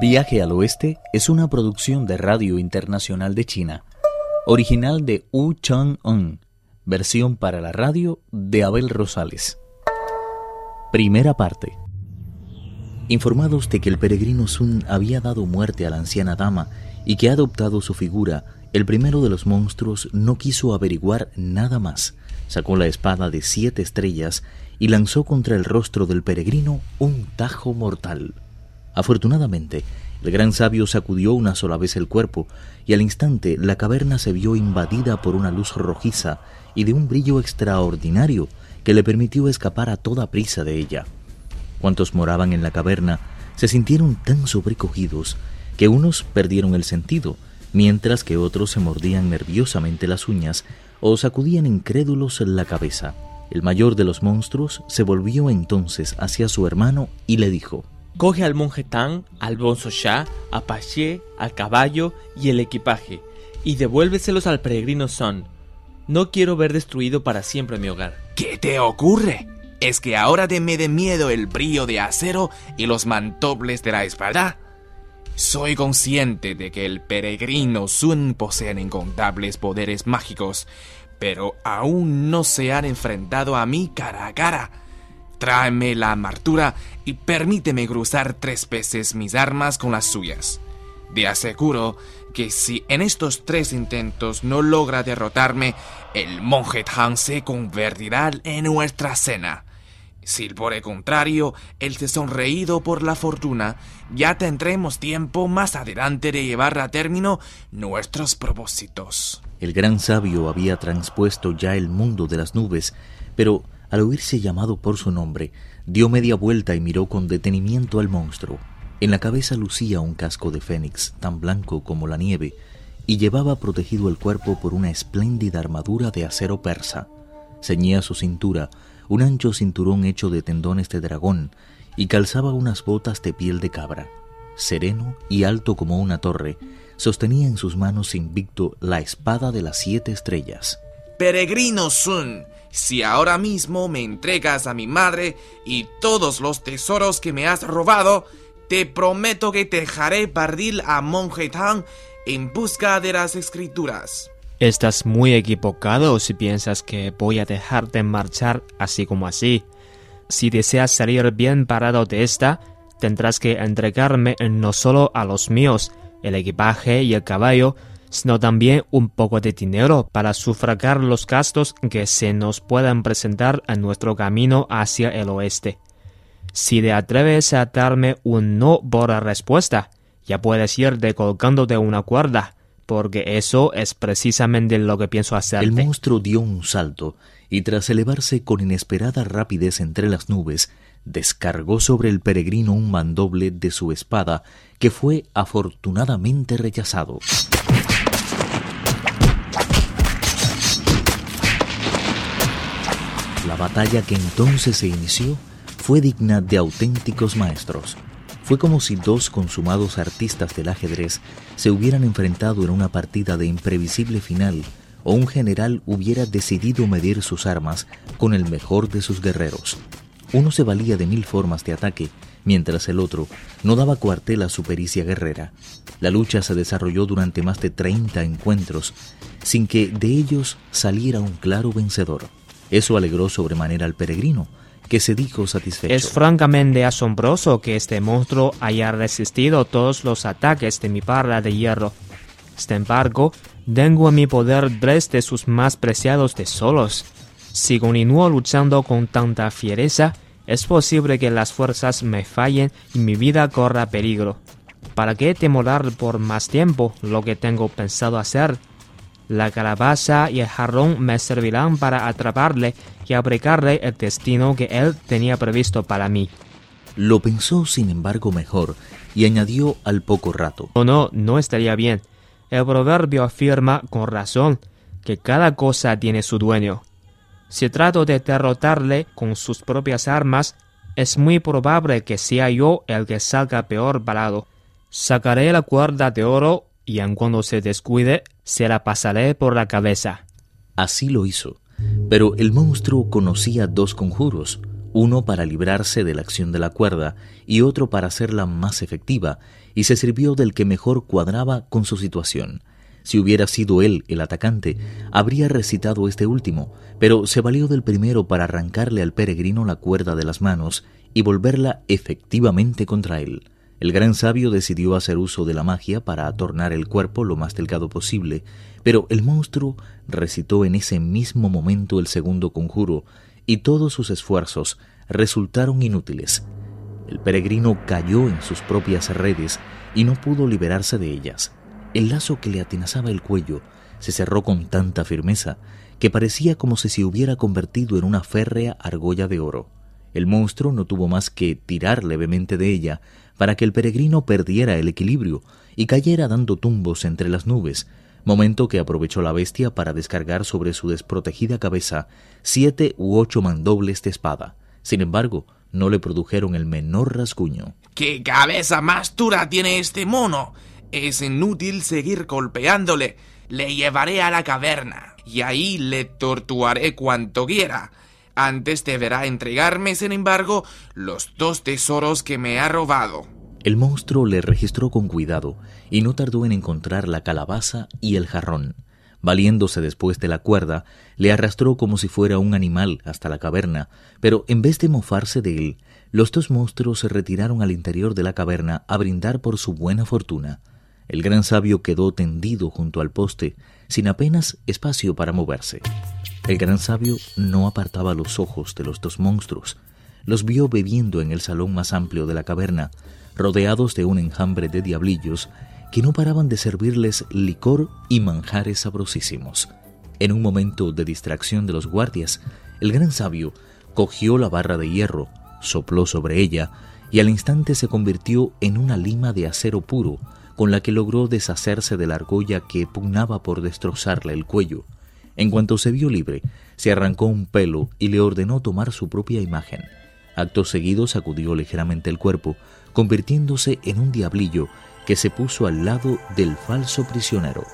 Viaje al Oeste es una producción de Radio Internacional de China, original de Wu Chang-un, versión para la radio de Abel Rosales. Primera parte. Informados de que el peregrino Sun había dado muerte a la anciana dama y que ha adoptado su figura, el primero de los monstruos no quiso averiguar nada más. Sacó la espada de siete estrellas y lanzó contra el rostro del peregrino un tajo mortal. Afortunadamente, el gran sabio sacudió una sola vez el cuerpo, y al instante la caverna se vio invadida por una luz rojiza y de un brillo extraordinario que le permitió escapar a toda prisa de ella. Cuantos moraban en la caverna se sintieron tan sobrecogidos que unos perdieron el sentido, mientras que otros se mordían nerviosamente las uñas o sacudían incrédulos la cabeza. El mayor de los monstruos se volvió entonces hacia su hermano y le dijo Coge al monje Tang, al bonzo Sha, a Paché, al caballo y el equipaje, y devuélveselos al peregrino Son. No quiero ver destruido para siempre mi hogar. ¿Qué te ocurre? ¿Es que ahora me de miedo el brillo de acero y los mantobles de la espalda? Soy consciente de que el peregrino Sun posee incontables poderes mágicos, pero aún no se han enfrentado a mí cara a cara. Tráeme la amartura y permíteme cruzar tres veces mis armas con las suyas. Te aseguro que si en estos tres intentos no logra derrotarme, el monje Tang se convertirá en nuestra cena. Si por el contrario, él se sonreído por la fortuna, ya tendremos tiempo más adelante de llevar a término nuestros propósitos. El gran sabio había transpuesto ya el mundo de las nubes, pero al oírse llamado por su nombre, dio media vuelta y miró con detenimiento al monstruo. En la cabeza lucía un casco de fénix, tan blanco como la nieve, y llevaba protegido el cuerpo por una espléndida armadura de acero persa. Ceñía su cintura un ancho cinturón hecho de tendones de dragón y calzaba unas botas de piel de cabra. Sereno y alto como una torre, sostenía en sus manos invicto la espada de las siete estrellas. Peregrino Sun, si ahora mismo me entregas a mi madre y todos los tesoros que me has robado, te prometo que te dejaré partir a Monje Tang en busca de las escrituras. Estás muy equivocado si piensas que voy a dejarte marchar así como así. Si deseas salir bien parado de esta, tendrás que entregarme no solo a los míos, el equipaje y el caballo, sino también un poco de dinero para sufragar los gastos que se nos puedan presentar en nuestro camino hacia el oeste. Si te atreves a darme un no por respuesta, ya puedes irte colgando de una cuerda, porque eso es precisamente lo que pienso hacer. El monstruo dio un salto y tras elevarse con inesperada rapidez entre las nubes, descargó sobre el peregrino un mandoble de su espada que fue afortunadamente rechazado. La batalla que entonces se inició fue digna de auténticos maestros. Fue como si dos consumados artistas del ajedrez se hubieran enfrentado en una partida de imprevisible final o un general hubiera decidido medir sus armas con el mejor de sus guerreros. Uno se valía de mil formas de ataque, mientras el otro no daba cuartel a su pericia guerrera. La lucha se desarrolló durante más de 30 encuentros, sin que de ellos saliera un claro vencedor. Eso alegró sobremanera al peregrino, que se dijo satisfecho. Es francamente asombroso que este monstruo haya resistido todos los ataques de mi barra de hierro. Sin embargo, tengo en mi poder tres de sus más preciados tesoros. Si continúo luchando con tanta fiereza, es posible que las fuerzas me fallen y mi vida corra peligro. ¿Para qué demorar por más tiempo lo que tengo pensado hacer? La calabaza y el jarrón me servirán para atraparle y abrigarle el destino que él tenía previsto para mí. Lo pensó, sin embargo, mejor y añadió al poco rato. No, no, no estaría bien. El proverbio afirma con razón que cada cosa tiene su dueño. Si trato de derrotarle con sus propias armas, es muy probable que sea yo el que salga peor parado. Sacaré la cuerda de oro y en cuando se descuide, se la pasaré por la cabeza. Así lo hizo. Pero el monstruo conocía dos conjuros, uno para librarse de la acción de la cuerda y otro para hacerla más efectiva, y se sirvió del que mejor cuadraba con su situación. Si hubiera sido él el atacante, habría recitado este último, pero se valió del primero para arrancarle al peregrino la cuerda de las manos y volverla efectivamente contra él. El gran sabio decidió hacer uso de la magia para atornar el cuerpo lo más delgado posible, pero el monstruo recitó en ese mismo momento el segundo conjuro, y todos sus esfuerzos resultaron inútiles. El peregrino cayó en sus propias redes y no pudo liberarse de ellas. El lazo que le atenazaba el cuello se cerró con tanta firmeza que parecía como si se hubiera convertido en una férrea argolla de oro. El monstruo no tuvo más que tirar levemente de ella para que el peregrino perdiera el equilibrio y cayera dando tumbos entre las nubes, momento que aprovechó la bestia para descargar sobre su desprotegida cabeza siete u ocho mandobles de espada. Sin embargo, no le produjeron el menor rasguño. ¡Qué cabeza más dura tiene este mono! Es inútil seguir golpeándole. Le llevaré a la caverna y ahí le torturaré cuanto quiera. Antes deberá entregarme, sin embargo, los dos tesoros que me ha robado. El monstruo le registró con cuidado y no tardó en encontrar la calabaza y el jarrón. Valiéndose después de la cuerda, le arrastró como si fuera un animal hasta la caverna, pero en vez de mofarse de él, los dos monstruos se retiraron al interior de la caverna a brindar por su buena fortuna. El gran sabio quedó tendido junto al poste, sin apenas espacio para moverse. El gran sabio no apartaba los ojos de los dos monstruos. Los vio bebiendo en el salón más amplio de la caverna, rodeados de un enjambre de diablillos que no paraban de servirles licor y manjares sabrosísimos. En un momento de distracción de los guardias, el gran sabio cogió la barra de hierro, sopló sobre ella y al instante se convirtió en una lima de acero puro con la que logró deshacerse de la argolla que pugnaba por destrozarle el cuello. En cuanto se vio libre, se arrancó un pelo y le ordenó tomar su propia imagen. Acto seguido sacudió ligeramente el cuerpo, convirtiéndose en un diablillo que se puso al lado del falso prisionero.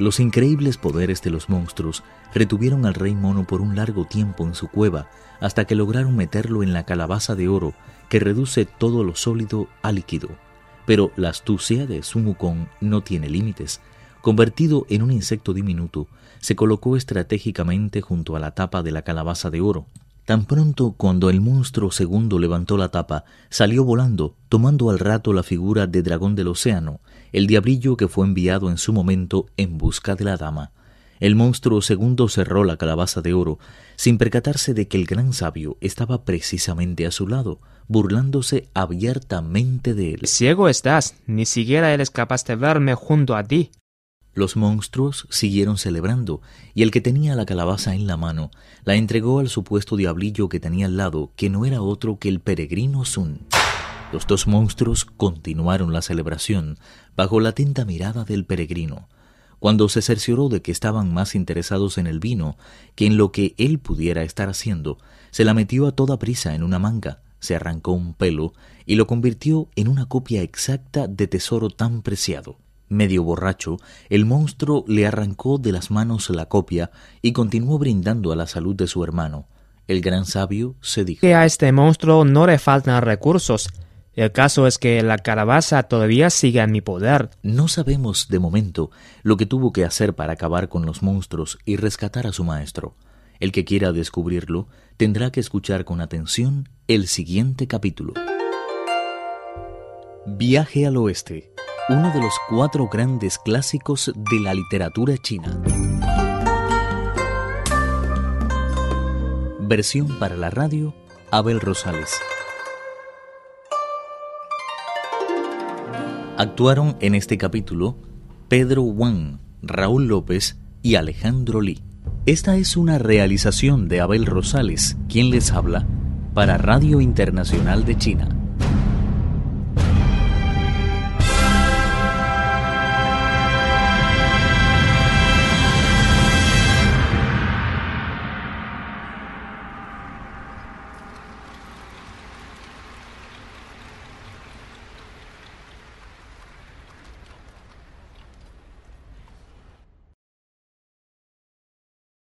Los increíbles poderes de los monstruos retuvieron al rey mono por un largo tiempo en su cueva hasta que lograron meterlo en la calabaza de oro que reduce todo lo sólido a líquido. Pero la astucia de Sun no tiene límites. Convertido en un insecto diminuto, se colocó estratégicamente junto a la tapa de la calabaza de oro. Tan pronto cuando el monstruo segundo levantó la tapa, salió volando, tomando al rato la figura de dragón del océano, el diablillo que fue enviado en su momento en busca de la dama. El monstruo segundo cerró la calabaza de oro, sin percatarse de que el gran sabio estaba precisamente a su lado, burlándose abiertamente de él. Ciego estás, ni siquiera eres capaz de verme junto a ti. Los monstruos siguieron celebrando, y el que tenía la calabaza en la mano la entregó al supuesto diablillo que tenía al lado, que no era otro que el peregrino Sun. Los dos monstruos continuaron la celebración bajo la atenta mirada del peregrino. Cuando se cercioró de que estaban más interesados en el vino que en lo que él pudiera estar haciendo, se la metió a toda prisa en una manga, se arrancó un pelo y lo convirtió en una copia exacta de tesoro tan preciado. Medio borracho, el monstruo le arrancó de las manos la copia y continuó brindando a la salud de su hermano. El gran sabio se dijo que a este monstruo no le faltan recursos. El caso es que la calabaza todavía sigue en mi poder. No sabemos de momento lo que tuvo que hacer para acabar con los monstruos y rescatar a su maestro. El que quiera descubrirlo tendrá que escuchar con atención el siguiente capítulo. Viaje al Oeste, uno de los cuatro grandes clásicos de la literatura china. Versión para la radio, Abel Rosales. Actuaron en este capítulo Pedro Wang, Raúl López y Alejandro Lee. Esta es una realización de Abel Rosales, quien les habla, para Radio Internacional de China.